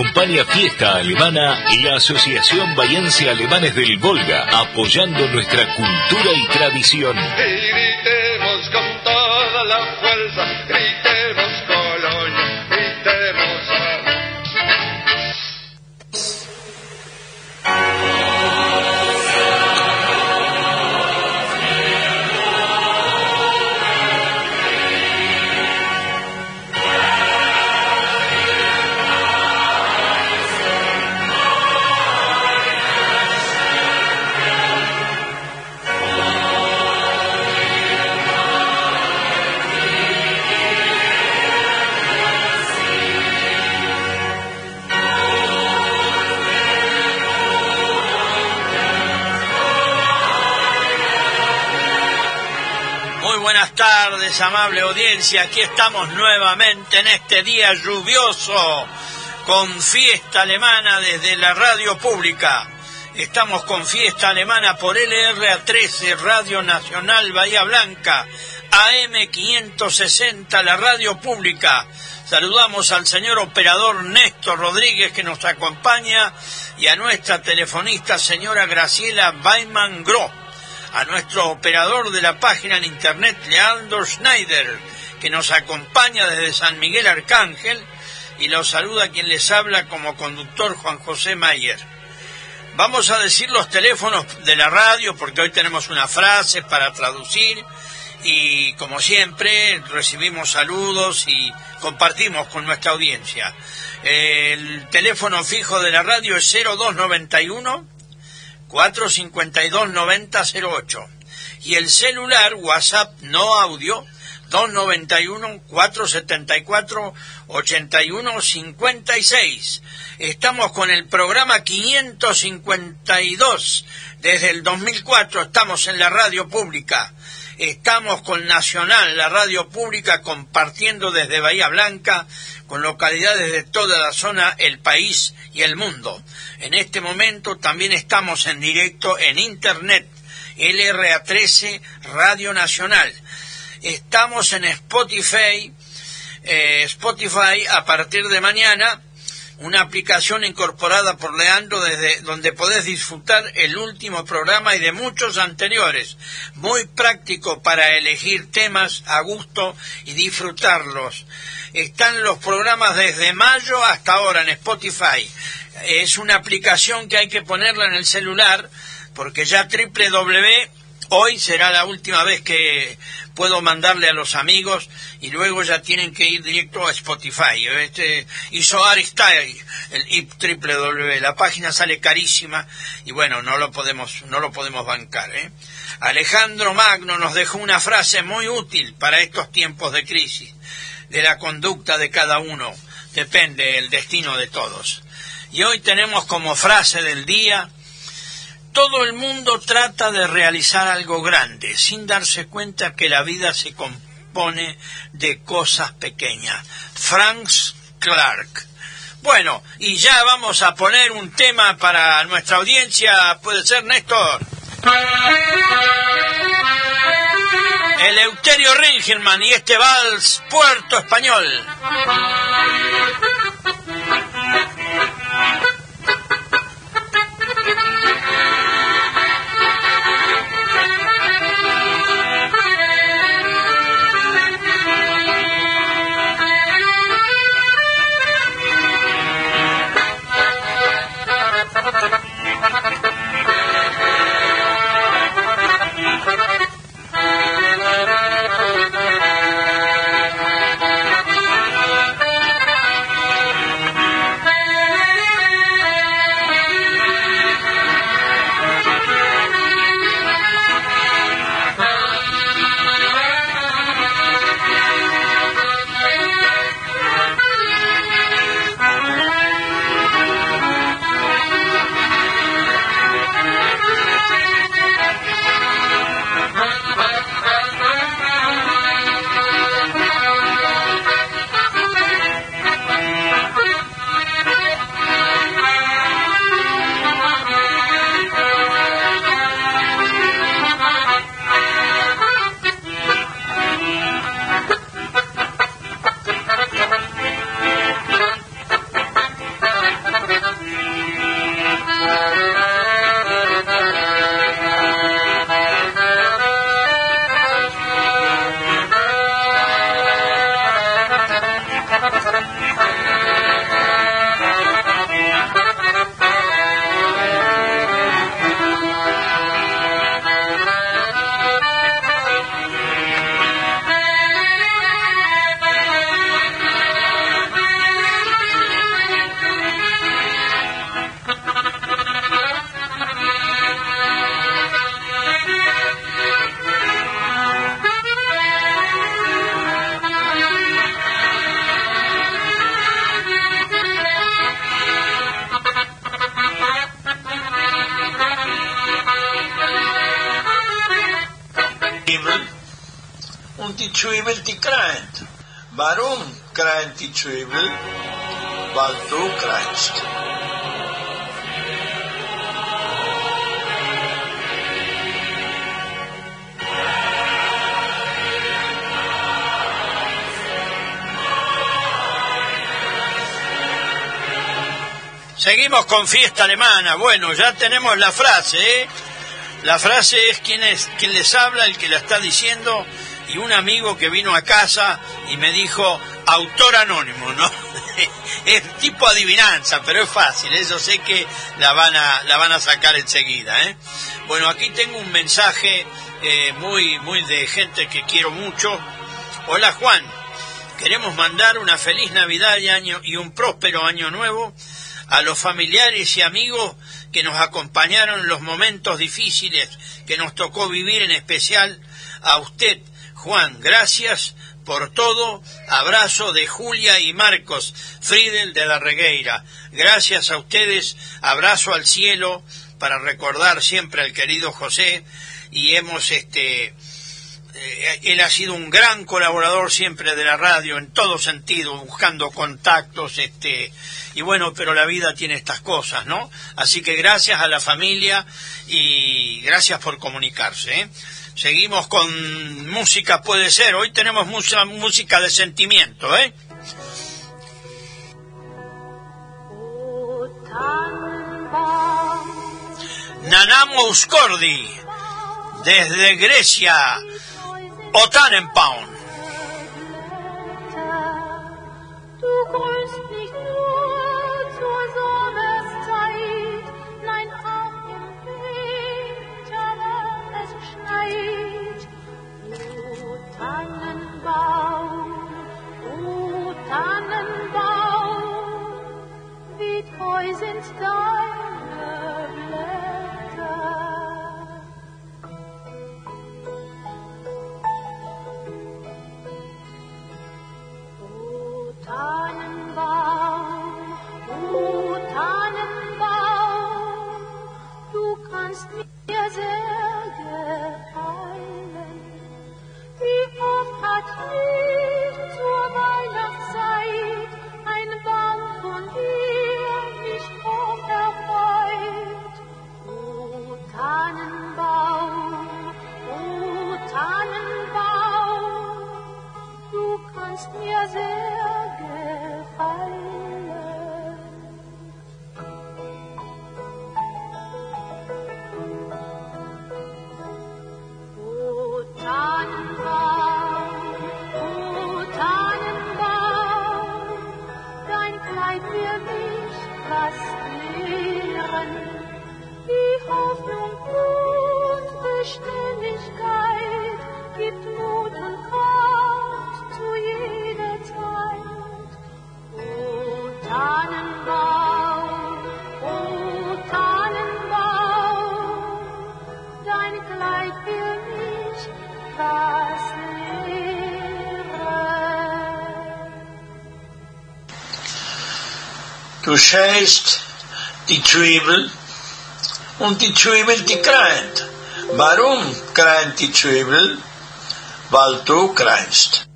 Acompaña Fiesta Alemana y la Asociación Bayense Alemanes del Volga, apoyando nuestra cultura y tradición. Amable audiencia. Aquí estamos nuevamente en este día lluvioso con fiesta alemana desde la radio pública. Estamos con fiesta alemana por LRA13, Radio Nacional Bahía Blanca, AM560, la radio pública. Saludamos al señor operador Néstor Rodríguez que nos acompaña y a nuestra telefonista señora Graciela Weiman Groh a nuestro operador de la página en internet, Leandro Schneider, que nos acompaña desde San Miguel Arcángel y los saluda quien les habla como conductor Juan José Mayer. Vamos a decir los teléfonos de la radio porque hoy tenemos una frase para traducir y como siempre recibimos saludos y compartimos con nuestra audiencia. El teléfono fijo de la radio es 0291 452-9008 y el celular WhatsApp no audio 291-474-8156. Estamos con el programa 552 desde el 2004, estamos en la radio pública. Estamos con Nacional, la radio pública, compartiendo desde Bahía Blanca con localidades de toda la zona, el país y el mundo. En este momento también estamos en directo en Internet, LRA13 Radio Nacional. Estamos en Spotify, eh, Spotify a partir de mañana, una aplicación incorporada por Leandro desde donde podés disfrutar el último programa y de muchos anteriores. Muy práctico para elegir temas a gusto y disfrutarlos. Están los programas desde mayo hasta ahora en Spotify. Es una aplicación que hay que ponerla en el celular porque ya www hoy será la última vez que puedo mandarle a los amigos y luego ya tienen que ir directo a Spotify. Este hizo Aristyle, el www, la página sale carísima y bueno, no lo podemos, no lo podemos bancar. ¿eh? Alejandro Magno nos dejó una frase muy útil para estos tiempos de crisis. De la conducta de cada uno depende el destino de todos. Y hoy tenemos como frase del día, todo el mundo trata de realizar algo grande sin darse cuenta que la vida se compone de cosas pequeñas. Franz Clark. Bueno, y ya vamos a poner un tema para nuestra audiencia. ¿Puede ser, Néstor? Eleuterio Ringelmann y este vals Puerto Español. Und die Zwiebel, die kreint. Warum kreint die Zwiebel? Weil du kreinst. Seguimos con fiesta alemana. Bueno, ya tenemos la frase, ¿eh? La frase es quién es quién les habla, el que la está diciendo y un amigo que vino a casa y me dijo autor anónimo, ¿no? es tipo adivinanza, pero es fácil, eso sé que la van a la van a sacar enseguida, ¿eh? Bueno, aquí tengo un mensaje eh, muy muy de gente que quiero mucho. Hola Juan, queremos mandar una feliz Navidad y año y un próspero año nuevo a los familiares y amigos que nos acompañaron en los momentos difíciles que nos tocó vivir, en especial a usted, Juan. Gracias por todo. Abrazo de Julia y Marcos, Friedel de la Regueira. Gracias a ustedes. Abrazo al cielo para recordar siempre al querido José y hemos este eh, él ha sido un gran colaborador siempre de la radio en todo sentido, buscando contactos, este, y bueno, pero la vida tiene estas cosas, ¿no? Así que gracias a la familia y gracias por comunicarse. ¿eh? Seguimos con música, puede ser. Hoy tenemos mucha música de sentimiento, ¿eh? Nanamo Uscordi, desde Grecia, O hat mich zur Weihnachtszeit kannst mir sehr gefallen. O Tannenbaum, o Tannenbaum, dein Kleid wird mich was lehren, wie Hoffnung und Beständigkeit gibt Mut und Du scheißt die Zwiebel und die Zwiebel, die kreint. Warum kreint die Zwiebel? Weil du kreinst.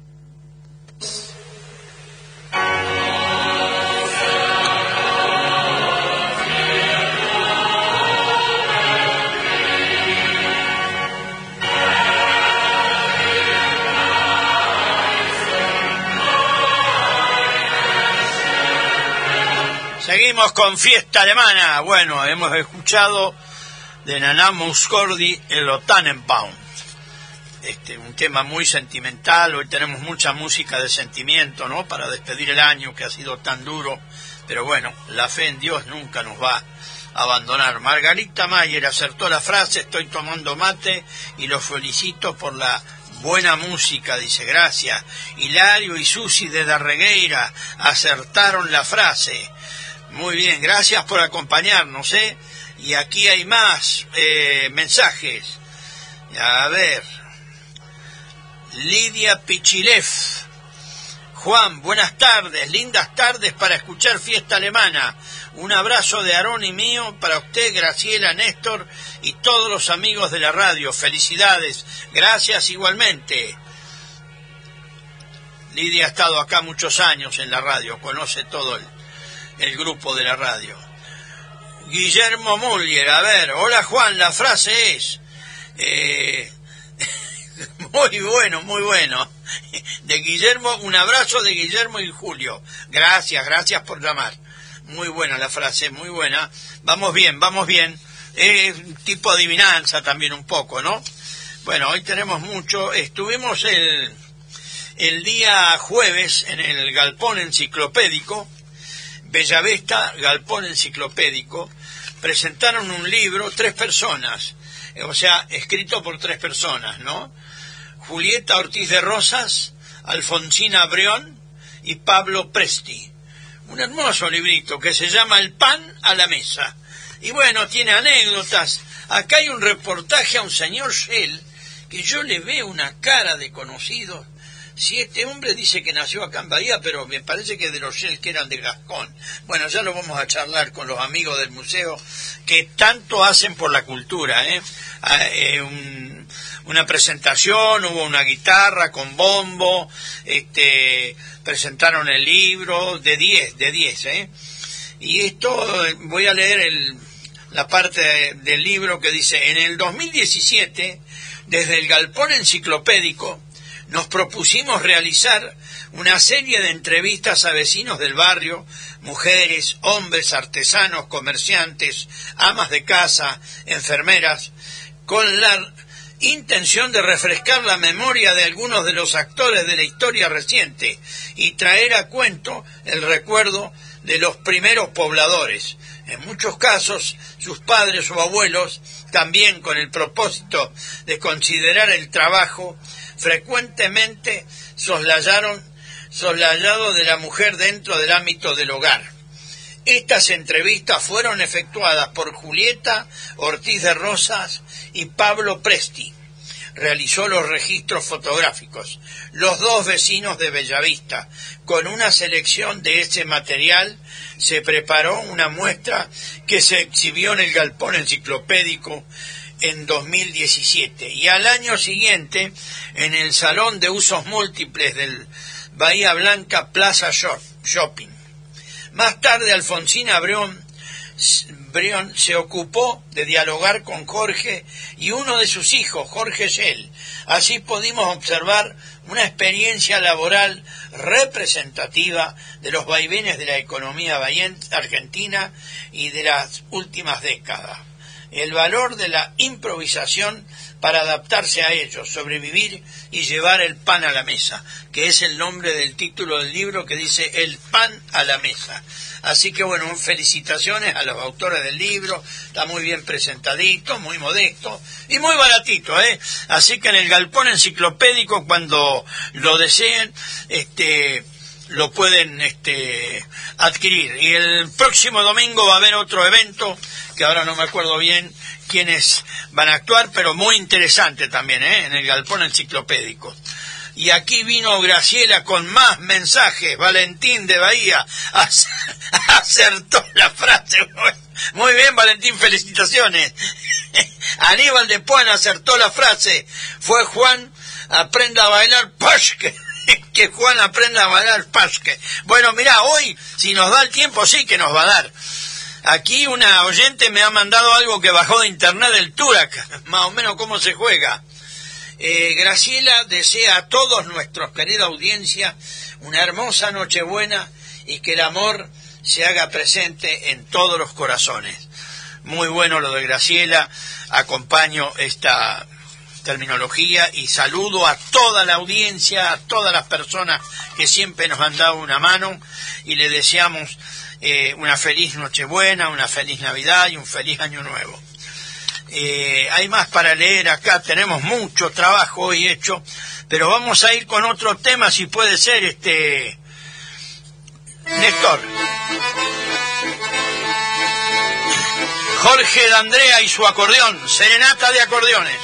Con fiesta alemana. Bueno, hemos escuchado de Nana Muscordi el Tannenbaum. Este, un tema muy sentimental. Hoy tenemos mucha música de sentimiento, ¿no? Para despedir el año que ha sido tan duro. Pero bueno, la fe en Dios nunca nos va a abandonar. Margarita Mayer acertó la frase, estoy tomando mate y los felicito por la buena música, dice, gracias. Hilario y Susi de Darregueira acertaron la frase. Muy bien, gracias por acompañarnos, ¿eh? Y aquí hay más eh, mensajes. A ver. Lidia Pichilev. Juan, buenas tardes, lindas tardes para escuchar fiesta alemana. Un abrazo de Aarón y mío para usted, Graciela, Néstor y todos los amigos de la radio. Felicidades. Gracias igualmente. Lidia ha estado acá muchos años en la radio, conoce todo el, el grupo de la radio. Guillermo Muller, a ver, hola Juan, la frase es... eh, muy bueno, muy bueno. De Guillermo, un abrazo de Guillermo y Julio. Gracias, gracias por llamar. Muy buena la frase, muy buena. Vamos bien, vamos bien. Es un tipo adivinanza también un poco, ¿no? Bueno, hoy tenemos mucho. Estuvimos el, el día jueves en el Galpón Enciclopédico, Bellavista, Galpón Enciclopédico, presentaron un libro, tres personas, o sea, escrito por tres personas, ¿no? Julieta Ortiz de Rosas, Alfonsina Brión y Pablo Presti. Un hermoso librito que se llama El pan a la mesa. Y bueno, tiene anécdotas. Acá hay un reportaje a un señor Shell que yo le veo una cara de conocido. Si este hombre dice que nació acá en Bahía, pero me parece que de los Shell que eran de Gascón. Bueno, ya lo vamos a charlar con los amigos del museo que tanto hacen por la cultura. ¿eh? Ah, eh, un- una presentación, hubo una guitarra con bombo, este, presentaron el libro, de 10, de 10, ¿eh? Y esto, eh, voy a leer el- la parte de- del libro que dice, en el 2017, desde el Galpón Enciclopédico, nos propusimos realizar una serie de entrevistas a vecinos del barrio, mujeres, hombres, artesanos, comerciantes, amas de casa, enfermeras, con la intención de refrescar la memoria de algunos de los actores de la historia reciente y traer a cuento el recuerdo de los primeros pobladores. En muchos casos, sus padres o abuelos, también con el propósito de considerar el trabajo, frecuentemente soslayaron, soslayado de la mujer dentro del ámbito del hogar. Estas entrevistas fueron efectuadas por Julieta Ortiz de Rosas y Pablo Presti. Realizó los registros fotográficos. Los dos vecinos de Bellavista. Con una selección de ese material se preparó una muestra que se exhibió en el Galpón Enciclopédico en 2017 y al año siguiente en el Salón de Usos Múltiples del Bahía Blanca Plaza Shop- Shopping. Más tarde, Alfonsina Brión, Brión se ocupó de dialogar con Jorge y uno de sus hijos, Jorge Shell. Así pudimos observar una experiencia laboral representativa de los vaivenes de la economía argentina y de las últimas décadas. El valor de la improvisación para adaptarse a ellos, sobrevivir y llevar el pan a la mesa, que es el nombre del título del libro que dice El pan a la mesa. Así que bueno, felicitaciones a los autores del libro, está muy bien presentadito, muy modesto y muy baratito, ¿eh? Así que en el galpón enciclopédico, cuando lo deseen, este lo pueden este, adquirir. Y el próximo domingo va a haber otro evento, que ahora no me acuerdo bien quiénes van a actuar, pero muy interesante también, ¿eh? en el galpón enciclopédico. Y aquí vino Graciela con más mensajes. Valentín de Bahía ac- acertó la frase. Muy bien, Valentín, felicitaciones. Aníbal de Puan acertó la frase. Fue Juan, aprenda a bailar pasque. Que Juan aprenda a bailar pasque. Bueno, mira, hoy, si nos da el tiempo, sí que nos va a dar. Aquí una oyente me ha mandado algo que bajó de internet del Turak, más o menos cómo se juega. Eh, Graciela desea a todos nuestros, querida audiencia, una hermosa Nochebuena y que el amor se haga presente en todos los corazones. Muy bueno lo de Graciela, acompaño esta terminología y saludo a toda la audiencia, a todas las personas que siempre nos han dado una mano y le deseamos eh, una feliz Nochebuena, una feliz Navidad y un feliz Año Nuevo. Eh, hay más para leer acá, tenemos mucho trabajo hoy hecho, pero vamos a ir con otro tema, si puede ser, este Néstor. Jorge de Andrea y su acordeón, serenata de acordeones.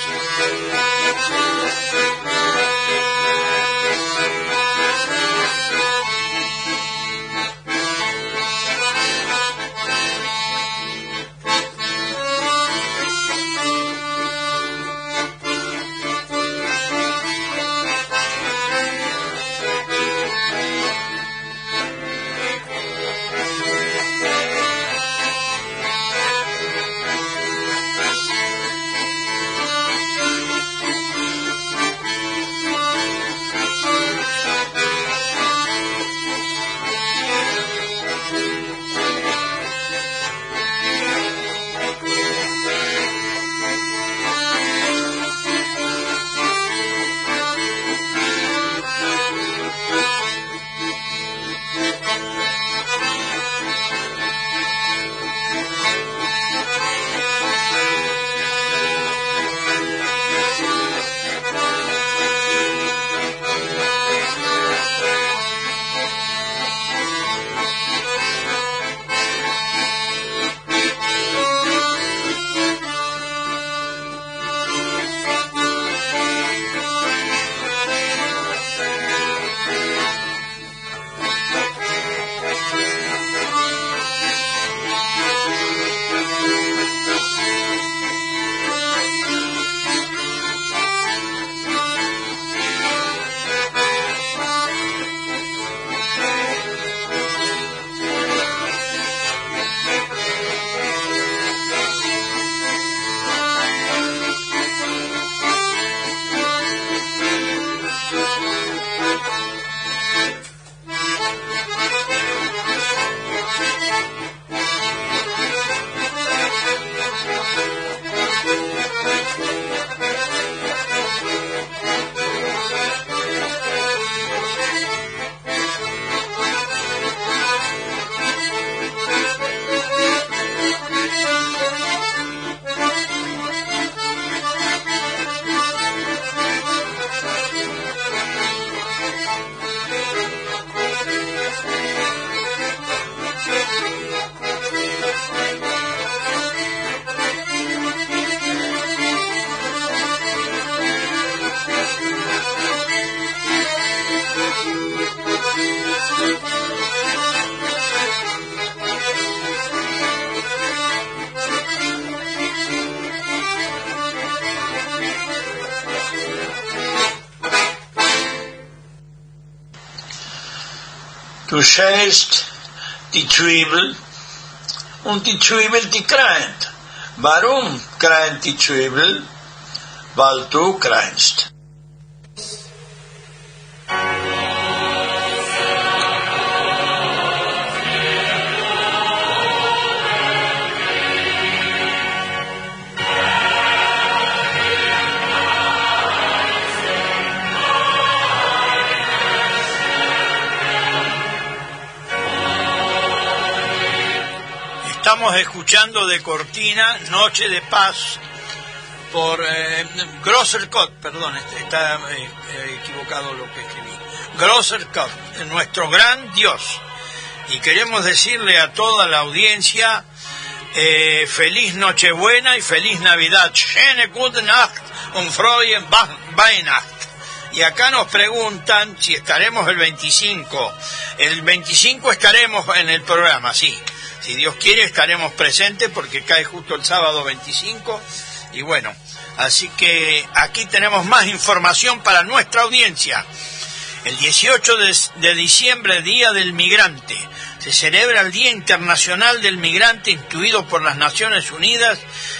Du kennst die Zwiebel und die Zwiebel, die kreint. Warum kreint die Zwiebel? Weil du kreinst. Escuchando de cortina Noche de Paz por eh, Grossercott, perdón, este- está eh, eh, equivocado lo que escribí. Grossercott, nuestro gran Dios. Y queremos decirle a toda la audiencia eh, feliz Nochebuena y feliz Navidad. Schöne gute Nacht und frohe Weihnacht. Y acá nos preguntan si estaremos el 25. El 25 estaremos en el programa, sí. Si Dios quiere estaremos presentes porque cae justo el sábado 25. Y bueno, así que aquí tenemos más información para nuestra audiencia. El 18 de, de diciembre, Día del Migrante, se celebra el Día Internacional del Migrante instituido por las Naciones Unidas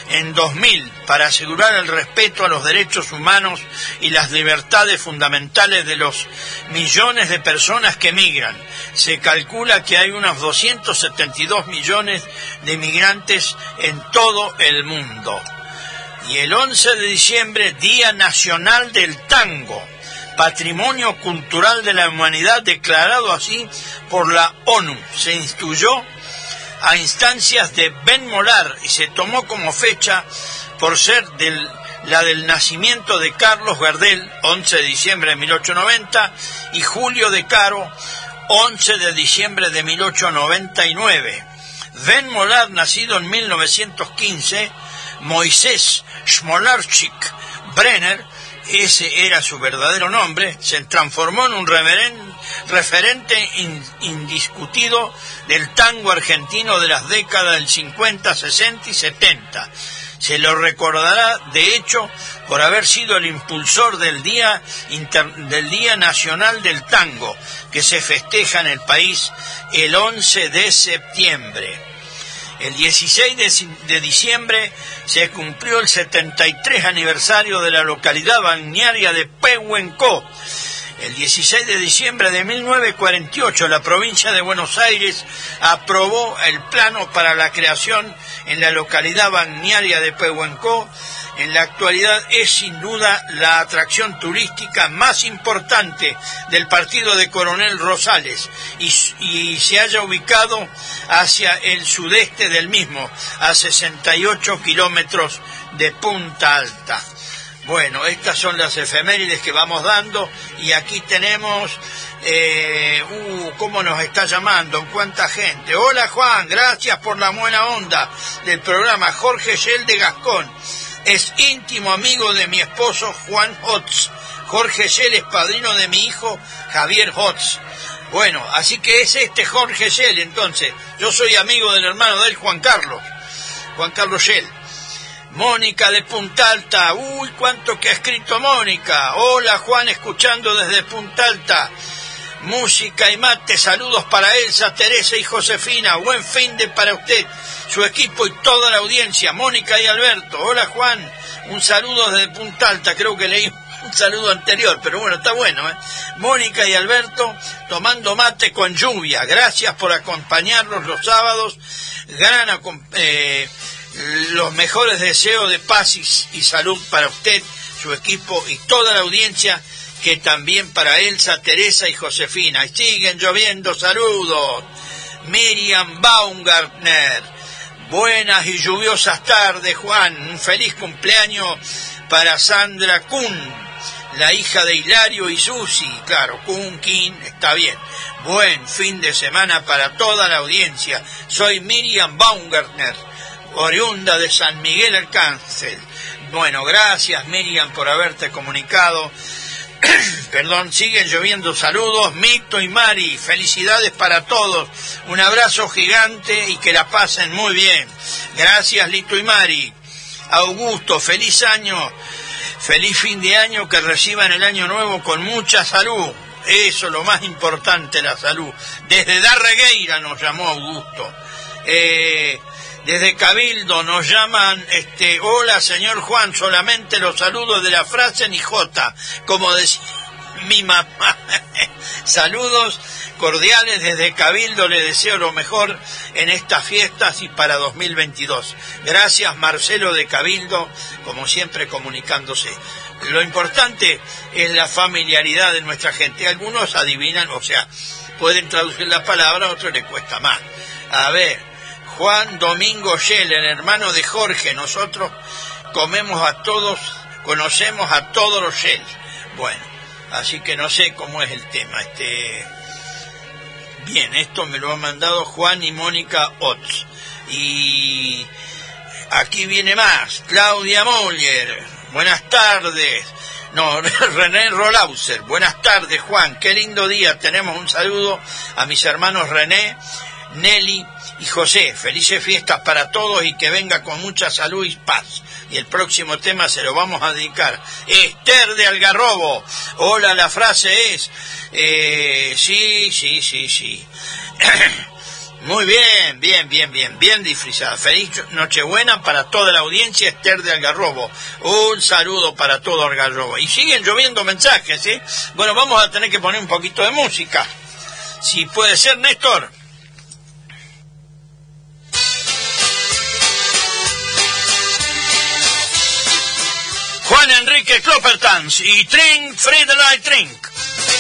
en 2000 para asegurar el respeto a los derechos humanos y las libertades fundamentales de los millones de personas que migran. Se calcula que hay unos 272 millones de migrantes en todo el mundo. Y el 11 de diciembre, Día Nacional del Tango, Patrimonio Cultural de la Humanidad declarado así por la ONU. Se instituyó a instancias de Ben Molar y se tomó como fecha por ser la del nacimiento de Carlos Gardel, 11 de diciembre de 1890, y Julio de Caro, 11 de diciembre de 1899. Ben Molar, nacido en 1915, Moisés Smolarchik Brenner, ese era su verdadero nombre, se transformó en un referente in- indiscutido del tango argentino de las décadas del 50, 60 y 70. Se lo recordará, de hecho, por haber sido el impulsor del Día, del Día Nacional del Tango, que se festeja en el país el 11 de septiembre. El 16 de, ci- de diciembre se cumplió el 73 aniversario de la localidad balnearia de Pehuenco. El 16 de diciembre de 1948 la provincia de Buenos Aires aprobó el plano para la creación en la localidad balnearia de Pehuenco. En la actualidad es sin duda la atracción turística más importante del partido de Coronel Rosales y, se haya ubicado hacia el sudeste del mismo, a 68 kilómetros de Punta Alta. Bueno, estas son las efemérides que vamos dando y aquí tenemos, eh, uh, ¿cómo nos está llamando? ¿Cuánta gente? Hola Juan, gracias por la buena onda del programa. Jorge Shell de Gascón es íntimo amigo de mi esposo Juan Hotz. Jorge Shell es padrino de mi hijo Javier Hotz. Bueno, así que es este Jorge Shell entonces. Yo soy amigo del hermano de él, Juan Carlos. Juan Carlos Shell. Mónica de Punta Alta. Uy, cuánto que ha escrito Mónica. Hola Juan, escuchando desde Punta Alta. Música y mate, saludos para Elsa, Teresa y Josefina. Buen fin de para usted, su equipo y toda la audiencia. Mónica y Alberto. Hola Juan, un saludo desde Punta Alta. Creo que leí un saludo anterior, pero bueno, está bueno. ¿eh? Mónica y Alberto tomando mate con lluvia. Gracias por acompañarnos los sábados. Gran eh, los mejores deseos de paz y salud para usted, su equipo y toda la audiencia, que también para Elsa, Teresa y Josefina. Y siguen lloviendo saludos. Miriam Baumgartner. Buenas y lluviosas tardes, Juan. Un feliz cumpleaños para Sandra Kuhn, la hija de Hilario y Susi. Claro, Kuhn, King, está bien. Buen fin de semana para toda la audiencia. Soy Miriam Baumgartner, oriunda de San Miguel Arcángel. Bueno, gracias Miriam por haberte comunicado. Perdón, siguen lloviendo saludos, Mito y Mari, felicidades para todos, un abrazo gigante y que la pasen muy bien. Gracias Lito y Mari. Augusto, feliz año, feliz fin de año, que reciban el año nuevo con mucha salud. eso es lo más importante, la salud. Desde Darregueira nos llamó Augusto. Eh, desde Cabildo nos llaman, este, hola señor Juan, solamente los saludos de la frase ni J, como decía mi mamá. Saludos cordiales desde Cabildo, le deseo lo mejor en estas fiestas y para 2022. Gracias Marcelo de Cabildo, como siempre comunicándose. Lo importante es la familiaridad de nuestra gente. Algunos adivinan, o sea, pueden traducir la palabra, a otros les cuesta más. A ver, Juan Domingo Scheller, hermano de Jorge, nosotros comemos a todos, conocemos a todos los Shell. Bueno, así que no sé cómo es el tema. Este, bien, esto me lo ha mandado Juan y Mónica Otz. Y aquí viene más, Claudia Moller, buenas tardes. No, René Rolauser, buenas tardes Juan, qué lindo día, tenemos un saludo a mis hermanos René, Nelly y José, felices fiestas para todos y que venga con mucha salud y paz. Y el próximo tema se lo vamos a dedicar. Esther de Algarrobo. Hola, la frase es, eh, sí, sí, sí, sí. Muy bien, bien, bien, bien, bien disfrazada. Feliz Nochebuena para toda la audiencia, Esther de Algarrobo. Un saludo para todo Algarrobo. Y siguen lloviendo mensajes, ¿sí? Bueno, vamos a tener que poner un poquito de música. Si puede ser, Néstor. Juan Enrique Kloppertans y Trink Friedelei Trink.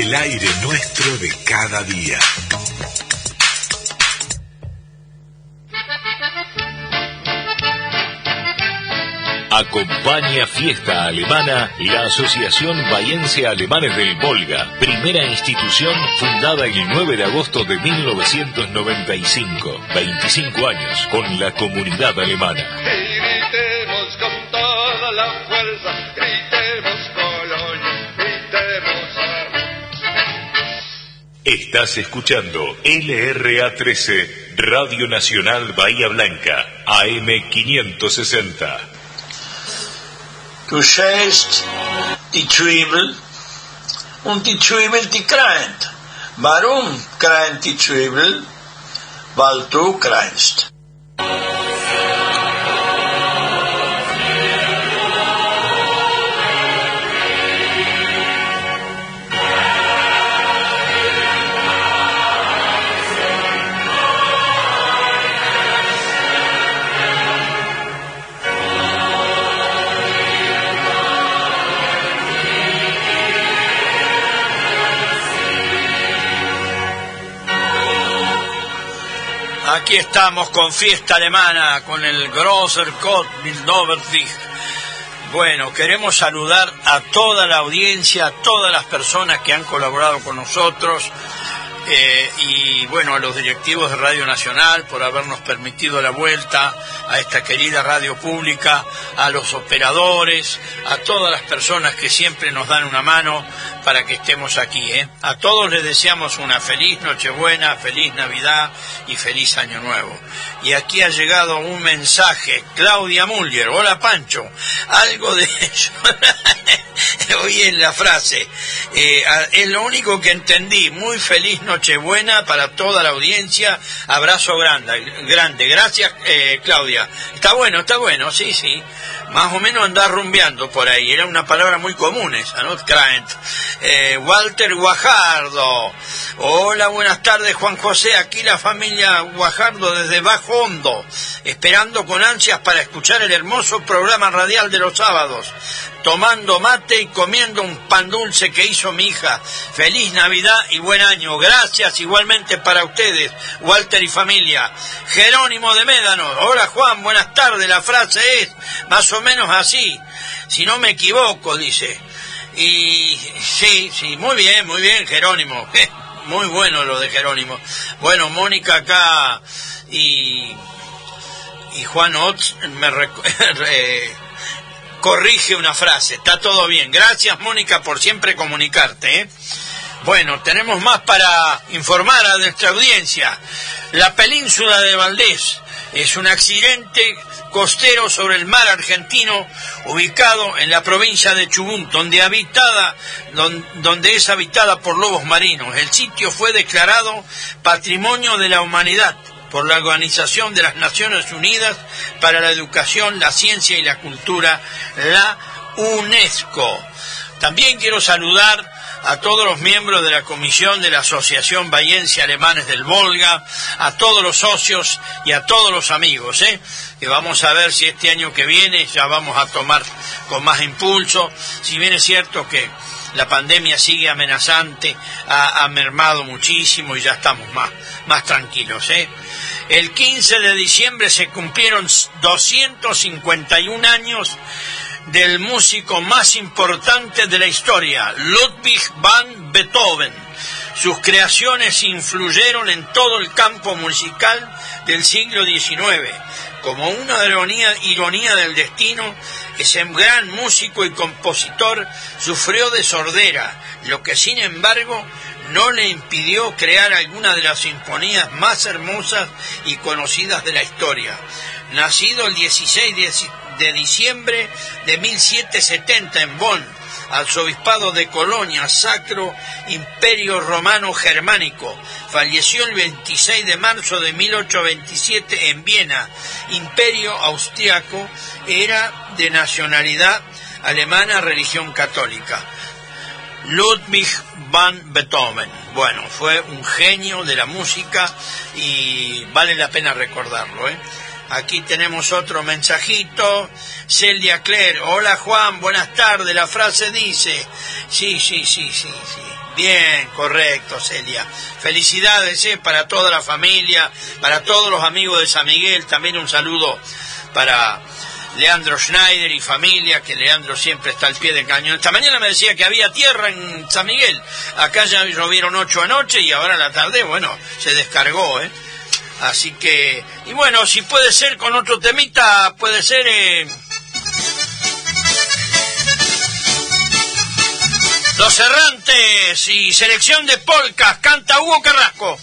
El aire nuestro de cada día. Acompaña Fiesta Alemana la Asociación Bahiense Alemanes del Volga, primera institución fundada el 9 de agosto de 1995. 25 años con la comunidad alemana. Gritemos con toda la fuerza, gritemos Estás escuchando LRA13, Radio Nacional Bahía Blanca, AM560. Du schäst die Zwiebel und die Zwiebel die kreint. Warum kreint die Zwiebel? Weil du kreinst. Aquí estamos con fiesta alemana, con el Grosser Wildnoverwich. Bueno, queremos saludar a toda la audiencia, a todas las personas que han colaborado con nosotros eh, y bueno, a los directivos de Radio Nacional por habernos permitido la vuelta a esta querida radio pública, a los operadores, a todas las personas que siempre nos dan una mano para que estemos aquí. ¿eh? A todos les deseamos una feliz Nochebuena, feliz Navidad y feliz Año Nuevo. Y aquí ha llegado un mensaje, Claudia Muller, hola Pancho, algo de eso. Oí en la frase, eh, es lo único que entendí, muy feliz Nochebuena para toda la audiencia, abrazo grande, grande, gracias eh, Claudia. Está bueno, está bueno, sí, sí, más o menos andar rumbeando por ahí, era una palabra muy común esa, ¿no? Eh, Walter Guajardo, hola, buenas tardes Juan José, aquí la familia Guajardo desde Bajo Hondo, esperando con ansias para escuchar el hermoso programa radial de los sábados, tomando mate y comiendo un pan dulce que hizo mi hija. Feliz Navidad y buen año. Gracias igualmente para ustedes, Walter y familia. Jerónimo de Médano, hola Juan, buenas tardes. La frase es más o menos así, si no me equivoco, dice. Y sí, sí, muy bien, muy bien, Jerónimo. Muy bueno lo de Jerónimo. Bueno, Mónica acá y, y Juan Ots me recu- re- corrige una frase. Está todo bien. Gracias, Mónica, por siempre comunicarte. ¿eh? Bueno, tenemos más para informar a nuestra audiencia. La península de Valdés es un accidente costero sobre el mar argentino ubicado en la provincia de Chubut, donde, habitada, don- donde es habitada por lobos marinos. El sitio fue declarado Patrimonio de la Humanidad por la Organización de las Naciones Unidas para la Educación, la Ciencia y la Cultura, la UNESCO. También quiero saludar a todos los miembros de la comisión de la Asociación Bahiense Alemanes del Volga, a todos los socios y a todos los amigos, ¿eh? que vamos a ver si este año que viene ya vamos a tomar con más impulso, si bien es cierto que la pandemia sigue amenazante, ha, mermado muchísimo y ya estamos más, más tranquilos. ¿eh? El 15 de diciembre se cumplieron 251 años del músico más importante de la historia, Ludwig van Beethoven. Sus creaciones influyeron en todo el campo musical del siglo XIX. Como una ironía, del destino, ese gran músico y compositor sufrió de sordera, lo que sin embargo no le impidió crear algunas de las sinfonías más hermosas y conocidas de la historia. Nacido el 16 de diciembre de 1770 en Bonn, arzobispado de Colonia, Sacro Imperio Romano Germánico. Falleció el 26 de marzo de 1827 en Viena, Imperio Austriaco. Era de nacionalidad alemana, religión católica. Ludwig van Beethoven. Bueno, fue un genio de la música y vale la pena recordarlo, ¿eh? Aquí tenemos otro mensajito. Celia Claire, hola Juan, buenas tardes. La frase dice, sí, sí, sí, sí, sí. Bien, correcto, Celia. Felicidades eh, para toda la familia, para todos los amigos de San Miguel. También un saludo para Leandro Schneider y familia, que Leandro siempre está al pie del cañón. Esta mañana me decía que había tierra en San Miguel. Acá ya llovieron ocho anoche y ahora la tarde, bueno, se descargó, ¿eh? Así que, y bueno, si puede ser con otro temita, puede ser... Eh... Los errantes y selección de polcas, canta Hugo Carrasco.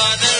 Du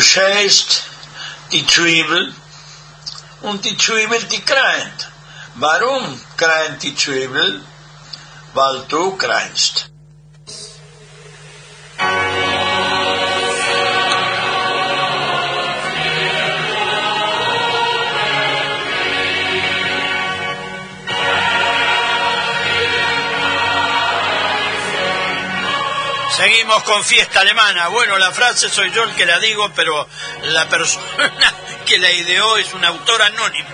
schäst die Zwiebel und die Zwiebel, die kreint. Warum kreint die Zwiebel? Weil du kreinst. Seguimos con fiesta alemana. Bueno, la frase soy yo el que la digo, pero la persona que la ideó es un autor anónimo.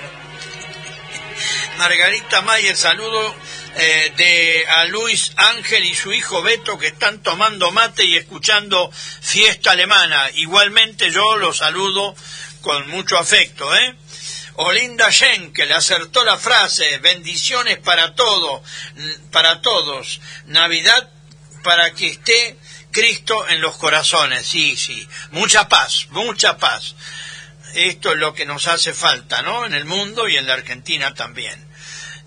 Margarita Mayer, saludo eh, de a Luis Ángel y su hijo Beto que están tomando mate y escuchando fiesta alemana. Igualmente yo los saludo con mucho afecto, ¿eh? Olinda Schenkel acertó la frase, bendiciones para todo, para todos, Navidad para que esté Cristo en los corazones, sí, sí, mucha paz, mucha paz. Esto es lo que nos hace falta, ¿no? En el mundo y en la Argentina también.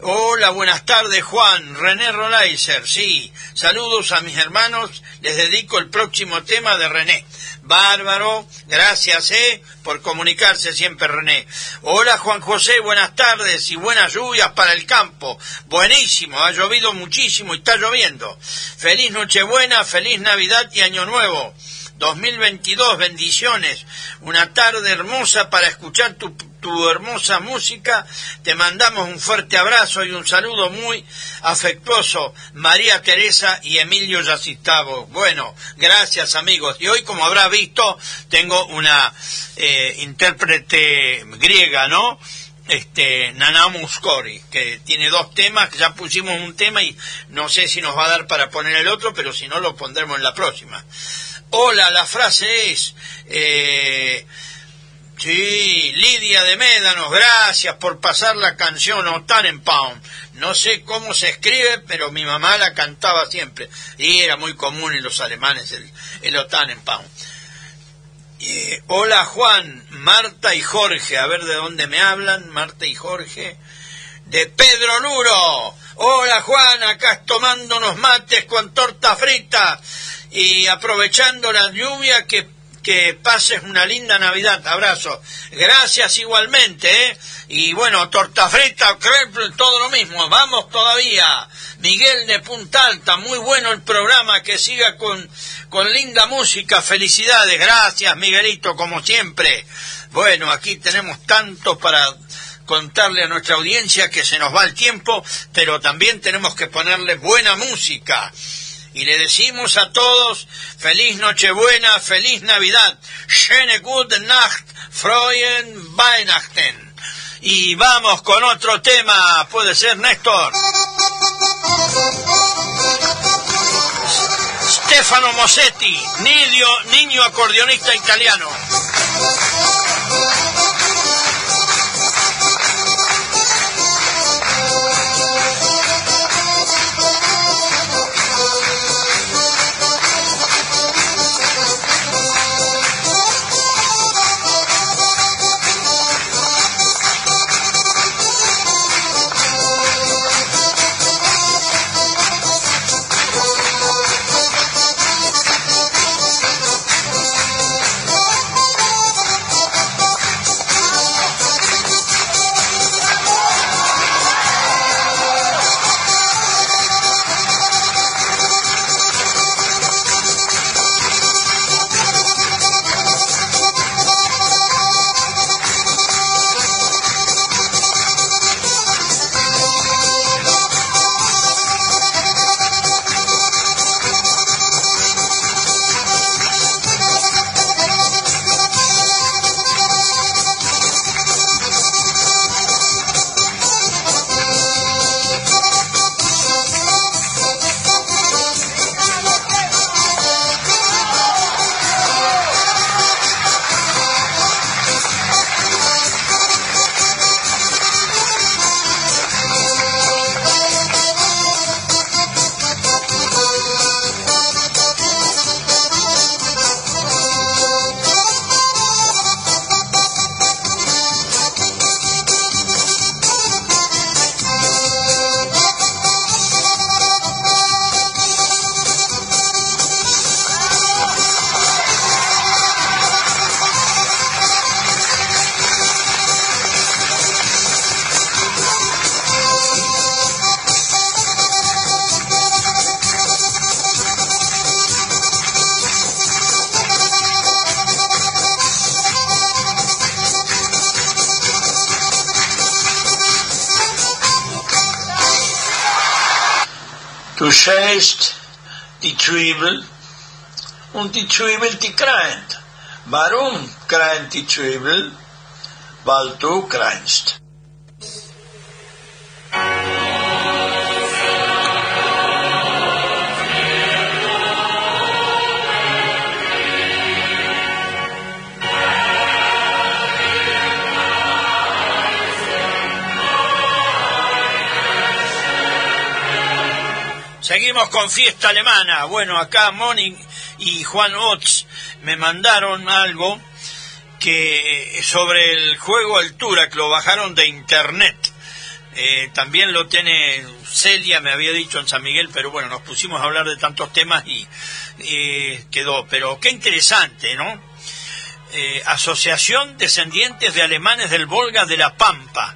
Hola, buenas tardes, Juan. René Rolaiser, sí. Saludos a mis hermanos. Les dedico el próximo tema de René. Bárbaro, gracias, ¿eh? Por comunicarse siempre, René. Hola, Juan José, buenas tardes y buenas lluvias para el campo. Buenísimo, ha llovido muchísimo y está lloviendo. Feliz Nochebuena, feliz Navidad y Año Nuevo. 2022, bendiciones. Una tarde hermosa para escuchar tu, tu hermosa música. Te mandamos un fuerte abrazo y un saludo muy afectuoso. María Teresa y Emilio Yacistavo. Bueno, gracias amigos. Y hoy, como habrá visto, tengo una eh, intérprete griega, ¿no? este Nana Muscori, que tiene dos temas, ya pusimos un tema y no sé si nos va a dar para poner el otro, pero si no lo pondremos en la próxima. Hola, la frase es, eh, sí, Lidia de Médanos, gracias por pasar la canción Tannenbaum. No sé cómo se escribe, pero mi mamá la cantaba siempre. Y era muy común en los alemanes el, el O Tannenbaum. Eh, hola Juan, Marta y Jorge, a ver de dónde me hablan, Marta y Jorge. De Pedro Luro. Hola Juan, acá tomando unos mates con torta frita y aprovechando la lluvia que, que pases una linda Navidad. Abrazo. Gracias igualmente, ¿eh? Y bueno, torta frita, crepe, todo lo mismo. Vamos todavía. Miguel de Punta Alta, muy bueno el programa, que siga con, con linda música. Felicidades. Gracias, Miguelito, como siempre. Bueno, aquí tenemos tanto para contarle a nuestra audiencia que se nos va el tiempo, pero también tenemos que ponerle buena música y le decimos a todos feliz Nochebuena, feliz Navidad, schöne gute Nacht, freuen Weihnachten. Y vamos con otro tema, puede ser Néstor. Stefano Mossetti, niño, niño acordeonista italiano. bescheißt die Zwiebel und die Zwiebel, die kreint. Warum kreint die Zwiebel? Weil du kreinst. Seguimos con fiesta alemana. Bueno, acá Moni y Juan Otz me mandaron algo que sobre el juego Altura, que lo bajaron de internet. Eh, también lo tiene Celia, me había dicho en San Miguel, pero bueno, nos pusimos a hablar de tantos temas y eh, quedó. Pero qué interesante, ¿no? Eh, Asociación Descendientes de Alemanes del Volga de la Pampa.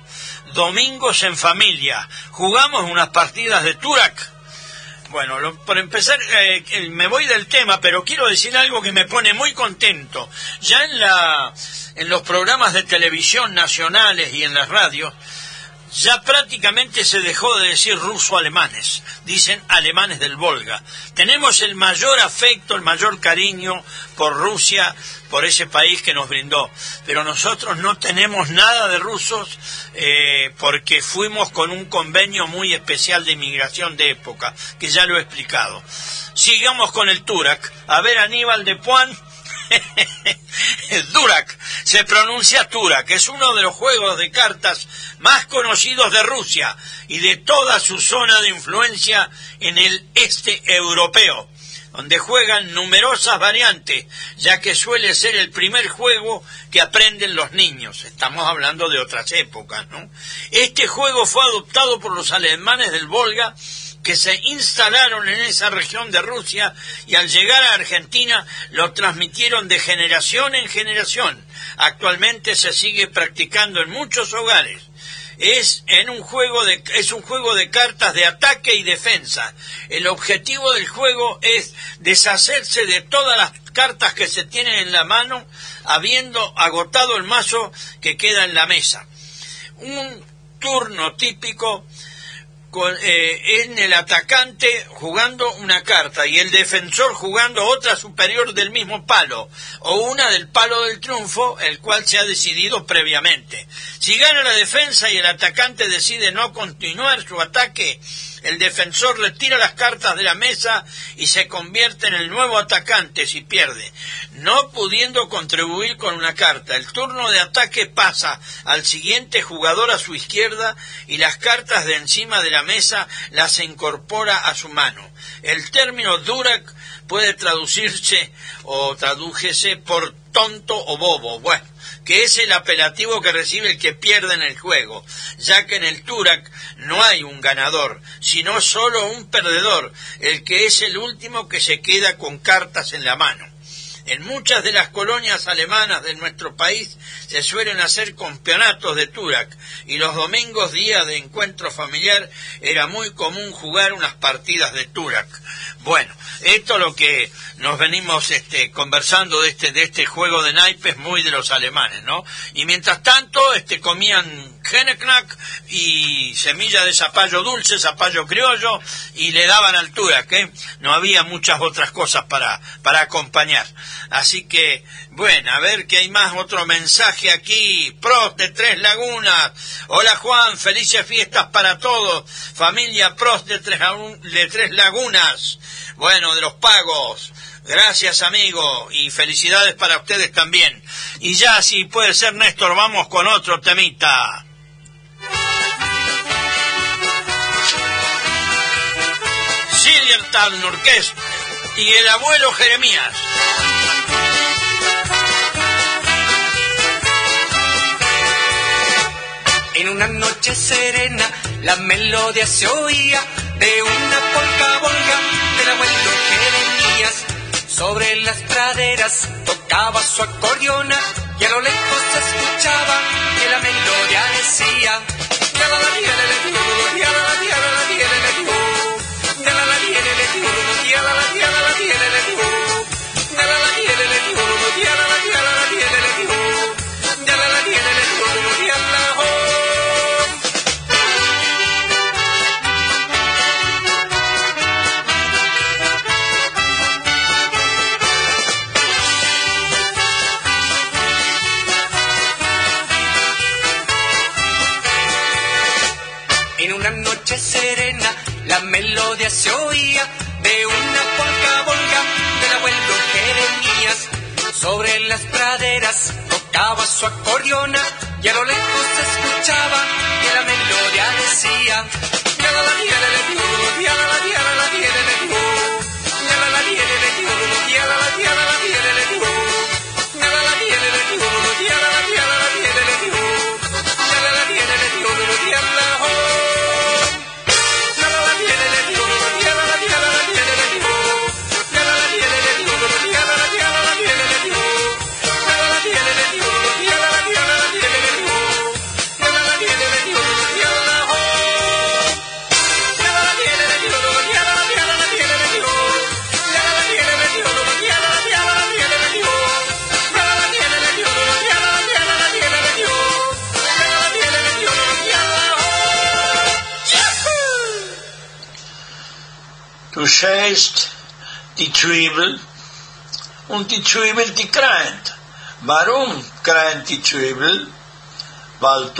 Domingos en familia. Jugamos unas partidas de Turak bueno, lo, por empezar, eh, me voy del tema, pero quiero decir algo que me pone muy contento. Ya en, la, en los programas de televisión nacionales y en las radios, ya prácticamente se dejó de decir ruso-alemanes, dicen alemanes del Volga. Tenemos el mayor afecto, el mayor cariño por Rusia, por ese país que nos brindó. Pero nosotros no tenemos nada de rusos eh, porque fuimos con un convenio muy especial de inmigración de época, que ya lo he explicado. Sigamos con el Turak. A ver, Aníbal de Puan Durak, se pronuncia Turak, es uno de los juegos de cartas más conocidos de Rusia y de toda su zona de influencia en el este europeo, donde juegan numerosas variantes, ya que suele ser el primer juego que aprenden los niños. Estamos hablando de otras épocas, ¿no? Este juego fue adoptado por los alemanes del Volga que se instalaron en esa región de Rusia y al llegar a Argentina lo transmitieron de generación en generación. Actualmente se sigue practicando en muchos hogares. Es, en un juego de, es un juego de cartas de ataque y defensa. El objetivo del juego es deshacerse de todas las cartas que se tienen en la mano, habiendo agotado el mazo que queda en la mesa. Un turno típico eh, en el atacante jugando una carta y el defensor jugando otra superior del mismo palo o una del palo del triunfo, el cual se ha decidido previamente. Si gana la defensa y el atacante decide no continuar su ataque, el defensor le tira las cartas de la mesa y se convierte en el nuevo atacante si pierde. No pudiendo contribuir con una carta, el turno de ataque pasa al siguiente jugador a su izquierda y las cartas de encima de la mesa las incorpora a su mano. El término Durak puede traducirse o tradújese por tonto o bobo. Bueno, que es el apelativo que recibe el que pierde en el juego, ya que en el Turak no hay un ganador, sino solo un perdedor, el que es el último que se queda con cartas en la mano. En muchas de las colonias alemanas de nuestro país se suelen hacer campeonatos de Turak y los domingos, día de encuentro familiar, era muy común jugar unas partidas de Turak. Bueno, esto es lo que nos venimos este, conversando de este, de este juego de naipes muy de los alemanes, ¿no? Y mientras tanto, este, comían Geneknack y semilla de zapallo dulce, zapallo criollo y le daban altura, que no había muchas otras cosas para, para acompañar. Así que, bueno, a ver que hay más otro mensaje aquí. Prost de Tres Lagunas. Hola Juan, felices fiestas para todos. Familia Prost de Tres, de Tres Lagunas. Bueno, de los pagos. Gracias amigo y felicidades para ustedes también. Y ya si puede ser Néstor, vamos con otro temita. William Turner y el abuelo Jeremías. En una noche serena la melodía se oía de una polca volga del abuelo Jeremías. Sobre las praderas tocaba su acordeona y a lo lejos se escuchaba que la melodía decía. Su acordeona und die Zwiebel die kreint. Warum kreint die Zwiebel? Weil.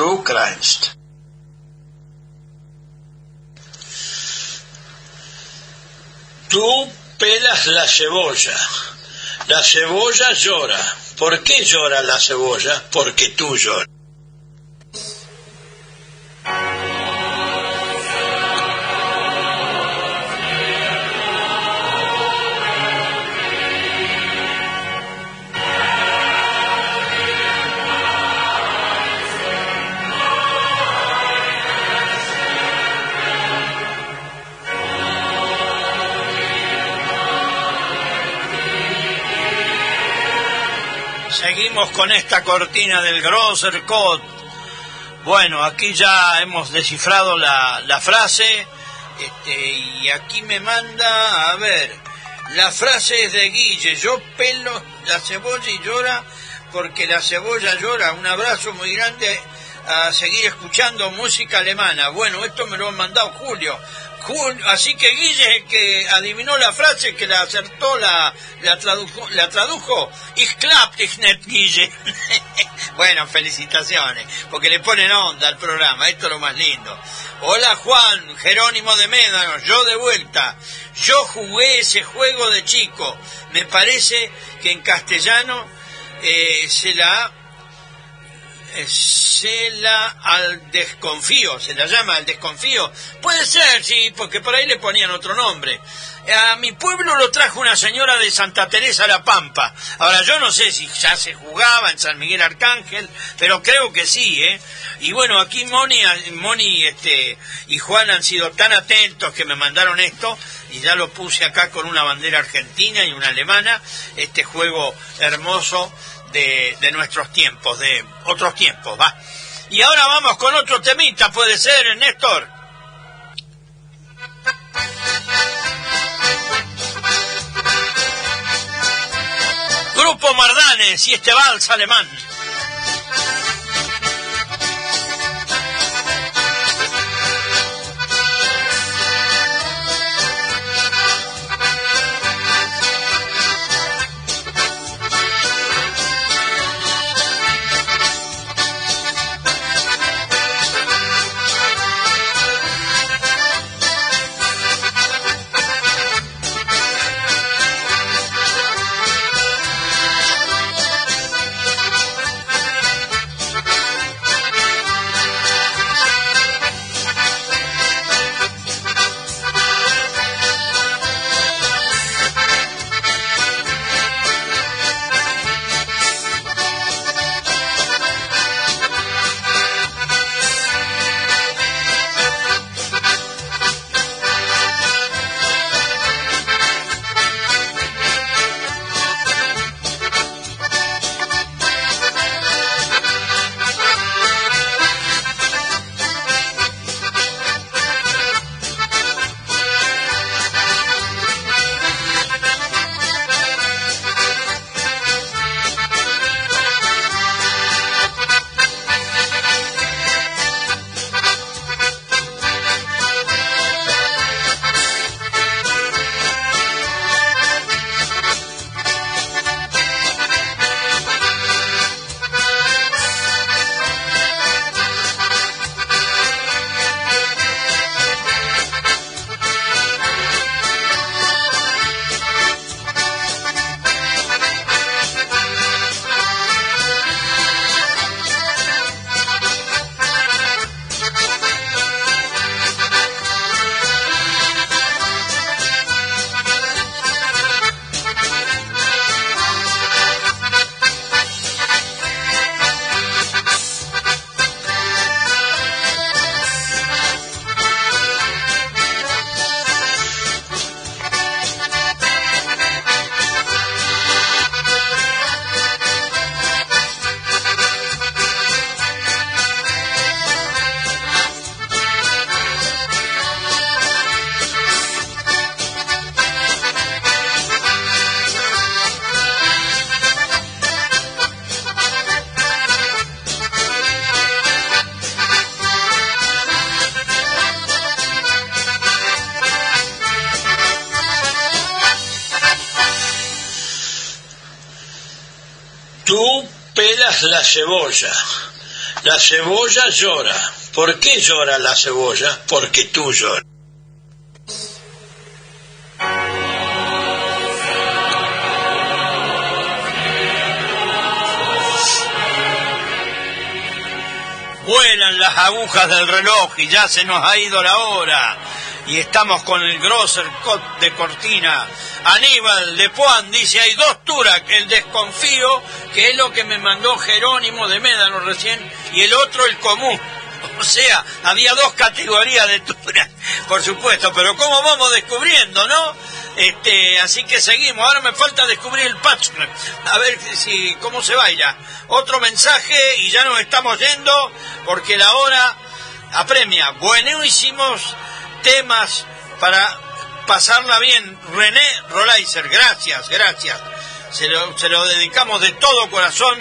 Tú pelas la cebolla. La cebolla llora. ¿Por qué llora la cebolla? Porque tú lloras. Seguimos con esta cortina del Grosser Code. Bueno, aquí ya hemos descifrado la, la frase. Este, y aquí me manda, a ver, la frase es de Guille, yo pelo la cebolla y llora porque la cebolla llora. Un abrazo muy grande a seguir escuchando música alemana. Bueno, esto me lo ha mandado Julio. Así que Guille que adivinó la frase, que la acertó, la, la, tradujo, la tradujo. Ich klappt Guille. bueno, felicitaciones, porque le ponen onda al programa, esto es lo más lindo. Hola Juan, Jerónimo de Médanos, yo de vuelta. Yo jugué ese juego de chico. Me parece que en castellano eh, se la se la al desconfío, se la llama al desconfío. Puede ser, sí, porque por ahí le ponían otro nombre. A mi pueblo lo trajo una señora de Santa Teresa La Pampa. Ahora yo no sé si ya se jugaba en San Miguel Arcángel, pero creo que sí, ¿eh? Y bueno, aquí Moni, Moni este, y Juan han sido tan atentos que me mandaron esto y ya lo puse acá con una bandera argentina y una alemana, este juego hermoso de, de nuestros tiempos, de otros tiempos, va. Y ahora vamos con otro temita, puede ser, Néstor. Grupo Mardanes y este vals alemán. La cebolla llora. ¿Por qué llora la cebolla? Porque tú lloras. Vuelan las agujas del reloj y ya se nos ha ido la hora. Y estamos con el Grosser Cot de Cortina. Aníbal de Puan dice, hay dos Turak, el desconfío, que es lo que me mandó Jerónimo de Médano recién, y el otro el común. O sea, había dos categorías de Turak, por supuesto, pero ¿cómo vamos descubriendo, no? Este, así que seguimos. Ahora me falta descubrir el patch. A ver si cómo se baila. Otro mensaje y ya nos estamos yendo porque la hora apremia. Buenísimos temas para pasarla bien. René Rolaiser, gracias, gracias. Se lo, se lo dedicamos de todo corazón.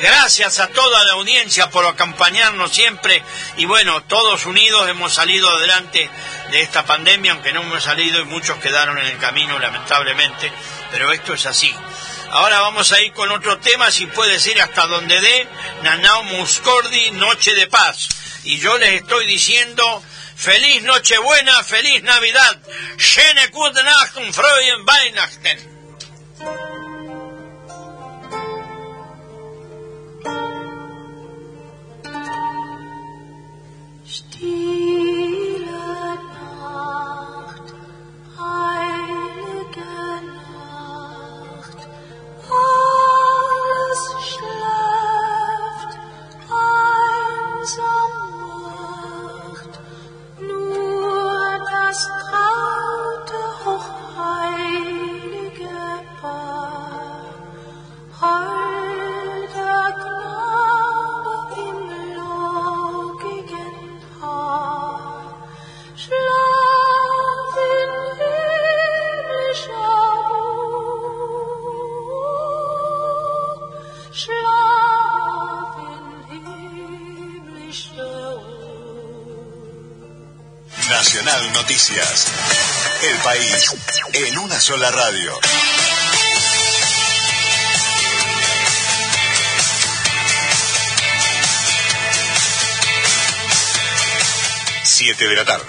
Gracias a toda la audiencia por acompañarnos siempre. Y bueno, todos unidos hemos salido adelante de esta pandemia, aunque no hemos salido y muchos quedaron en el camino, lamentablemente. Pero esto es así. Ahora vamos a ir con otro tema, si puede ser hasta donde dé, Nanao Muscordi, Noche de Paz. Y yo les estoy diciendo, feliz Nochebuena, feliz Navidad, Schöne gute Nacht und Weihnachten. dear. Nacional Noticias. El país en una sola radio. Siete de la tarde.